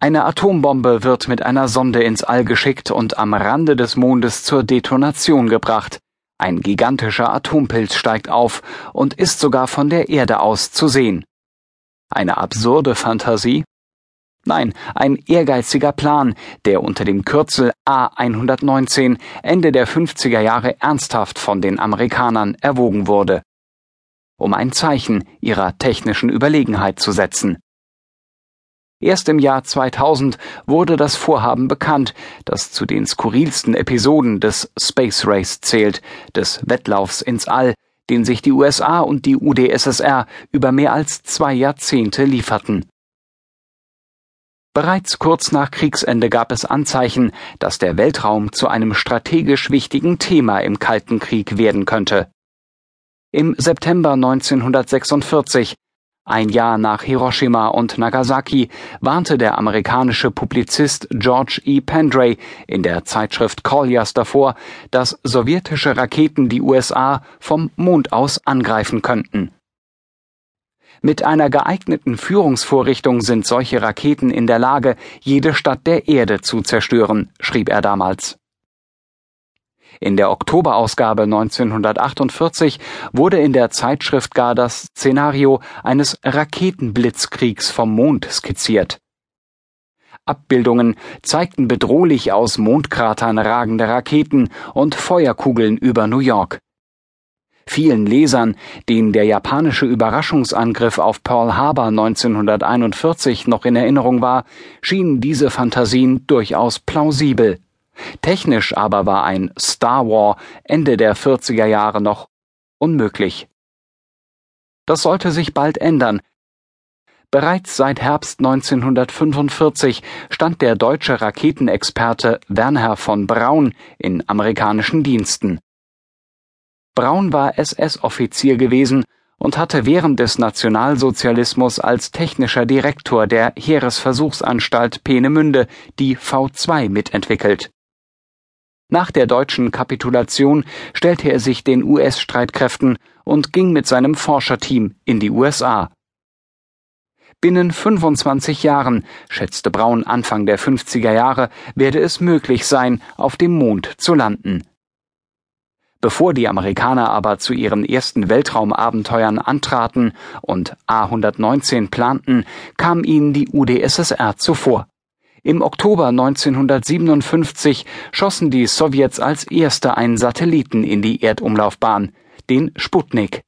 Eine Atombombe wird mit einer Sonde ins All geschickt und am Rande des Mondes zur Detonation gebracht. Ein gigantischer Atompilz steigt auf und ist sogar von der Erde aus zu sehen. Eine absurde Fantasie? Nein, ein ehrgeiziger Plan, der unter dem Kürzel A119 Ende der 50er Jahre ernsthaft von den Amerikanern erwogen wurde. Um ein Zeichen ihrer technischen Überlegenheit zu setzen. Erst im Jahr 2000 wurde das Vorhaben bekannt, das zu den skurrilsten Episoden des Space Race zählt, des Wettlaufs ins All, den sich die USA und die UdSSR über mehr als zwei Jahrzehnte lieferten. Bereits kurz nach Kriegsende gab es Anzeichen, dass der Weltraum zu einem strategisch wichtigen Thema im Kalten Krieg werden könnte. Im September 1946 ein Jahr nach Hiroshima und Nagasaki warnte der amerikanische Publizist George E. Pendray in der Zeitschrift Collier's davor, dass sowjetische Raketen die USA vom Mond aus angreifen könnten. Mit einer geeigneten Führungsvorrichtung sind solche Raketen in der Lage, jede Stadt der Erde zu zerstören, schrieb er damals. In der Oktoberausgabe 1948 wurde in der Zeitschrift gar das Szenario eines Raketenblitzkriegs vom Mond skizziert. Abbildungen zeigten bedrohlich aus Mondkratern ragende Raketen und Feuerkugeln über New York. Vielen Lesern, denen der japanische Überraschungsangriff auf Pearl Harbor 1941 noch in Erinnerung war, schienen diese Fantasien durchaus plausibel. Technisch aber war ein Star War Ende der 40er Jahre noch unmöglich. Das sollte sich bald ändern. Bereits seit Herbst 1945 stand der deutsche Raketenexperte Wernher von Braun in amerikanischen Diensten. Braun war SS-Offizier gewesen und hatte während des Nationalsozialismus als technischer Direktor der Heeresversuchsanstalt Peenemünde die V2 mitentwickelt. Nach der deutschen Kapitulation stellte er sich den US-Streitkräften und ging mit seinem Forscherteam in die USA. Binnen 25 Jahren, schätzte Braun Anfang der 50er Jahre, werde es möglich sein, auf dem Mond zu landen. Bevor die Amerikaner aber zu ihren ersten Weltraumabenteuern antraten und A-119 planten, kam ihnen die UdSSR zuvor. Im Oktober 1957 schossen die Sowjets als erste einen Satelliten in die Erdumlaufbahn, den Sputnik.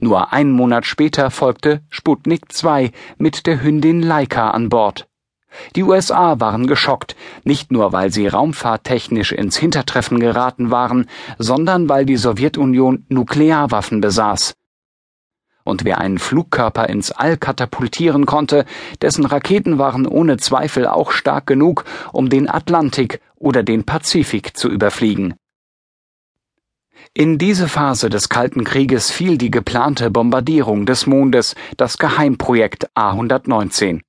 Nur einen Monat später folgte Sputnik 2 mit der Hündin Laika an Bord. Die USA waren geschockt, nicht nur weil sie raumfahrttechnisch ins Hintertreffen geraten waren, sondern weil die Sowjetunion Nuklearwaffen besaß und wer einen Flugkörper ins All katapultieren konnte, dessen Raketen waren ohne Zweifel auch stark genug, um den Atlantik oder den Pazifik zu überfliegen. In diese Phase des Kalten Krieges fiel die geplante Bombardierung des Mondes, das Geheimprojekt A119.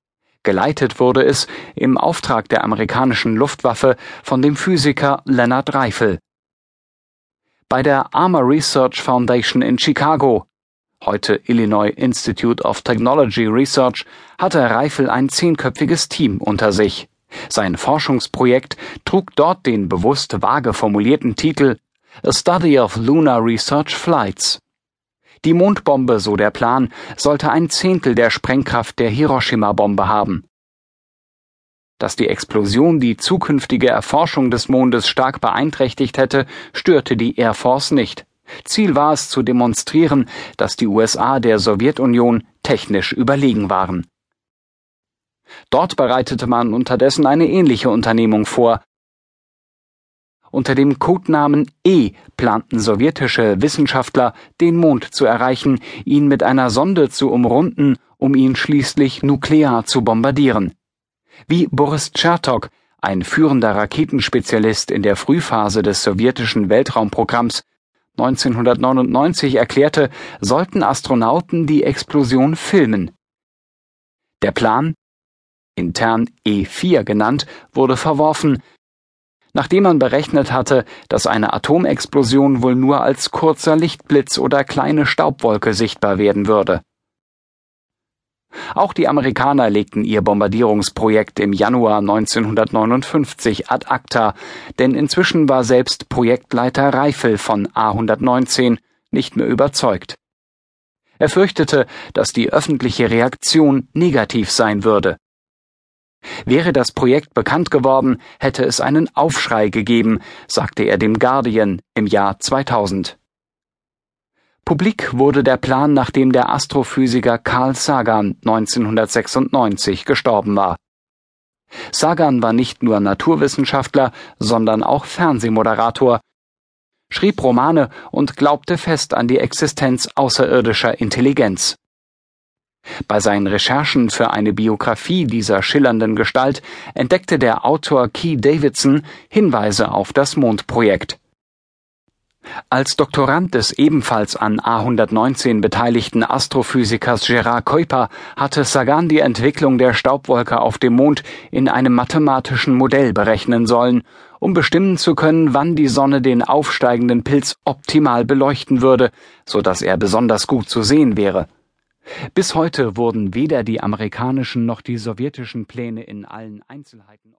Geleitet wurde es im Auftrag der amerikanischen Luftwaffe von dem Physiker Leonard Reifel. Bei der Armor Research Foundation in Chicago heute Illinois Institute of Technology Research, hatte Reifel ein zehnköpfiges Team unter sich. Sein Forschungsprojekt trug dort den bewusst vage formulierten Titel A Study of Lunar Research Flights. Die Mondbombe, so der Plan, sollte ein Zehntel der Sprengkraft der Hiroshima-Bombe haben. Dass die Explosion die zukünftige Erforschung des Mondes stark beeinträchtigt hätte, störte die Air Force nicht. Ziel war es zu demonstrieren, dass die USA der Sowjetunion technisch überlegen waren. Dort bereitete man unterdessen eine ähnliche Unternehmung vor. Unter dem Codenamen E planten sowjetische Wissenschaftler, den Mond zu erreichen, ihn mit einer Sonde zu umrunden, um ihn schließlich nuklear zu bombardieren. Wie Boris Chertok, ein führender Raketenspezialist in der Frühphase des sowjetischen Weltraumprogramms, 1999 erklärte, sollten Astronauten die Explosion filmen. Der Plan, intern E4 genannt, wurde verworfen, nachdem man berechnet hatte, dass eine Atomexplosion wohl nur als kurzer Lichtblitz oder kleine Staubwolke sichtbar werden würde. Auch die Amerikaner legten ihr Bombardierungsprojekt im Januar 1959 ad acta, denn inzwischen war selbst Projektleiter Reifel von A119 nicht mehr überzeugt. Er fürchtete, dass die öffentliche Reaktion negativ sein würde. Wäre das Projekt bekannt geworden, hätte es einen Aufschrei gegeben, sagte er dem Guardian im Jahr 2000. Publik wurde der Plan, nachdem der Astrophysiker Carl Sagan 1996 gestorben war. Sagan war nicht nur Naturwissenschaftler, sondern auch Fernsehmoderator, schrieb Romane und glaubte fest an die Existenz außerirdischer Intelligenz. Bei seinen Recherchen für eine Biografie dieser schillernden Gestalt entdeckte der Autor Key Davidson Hinweise auf das Mondprojekt. Als Doktorand des ebenfalls an A119 beteiligten Astrophysikers Gerard Kuiper hatte Sagan die Entwicklung der Staubwolke auf dem Mond in einem mathematischen Modell berechnen sollen, um bestimmen zu können, wann die Sonne den aufsteigenden Pilz optimal beleuchten würde, so dass er besonders gut zu sehen wäre. Bis heute wurden weder die amerikanischen noch die sowjetischen Pläne in allen Einzelheiten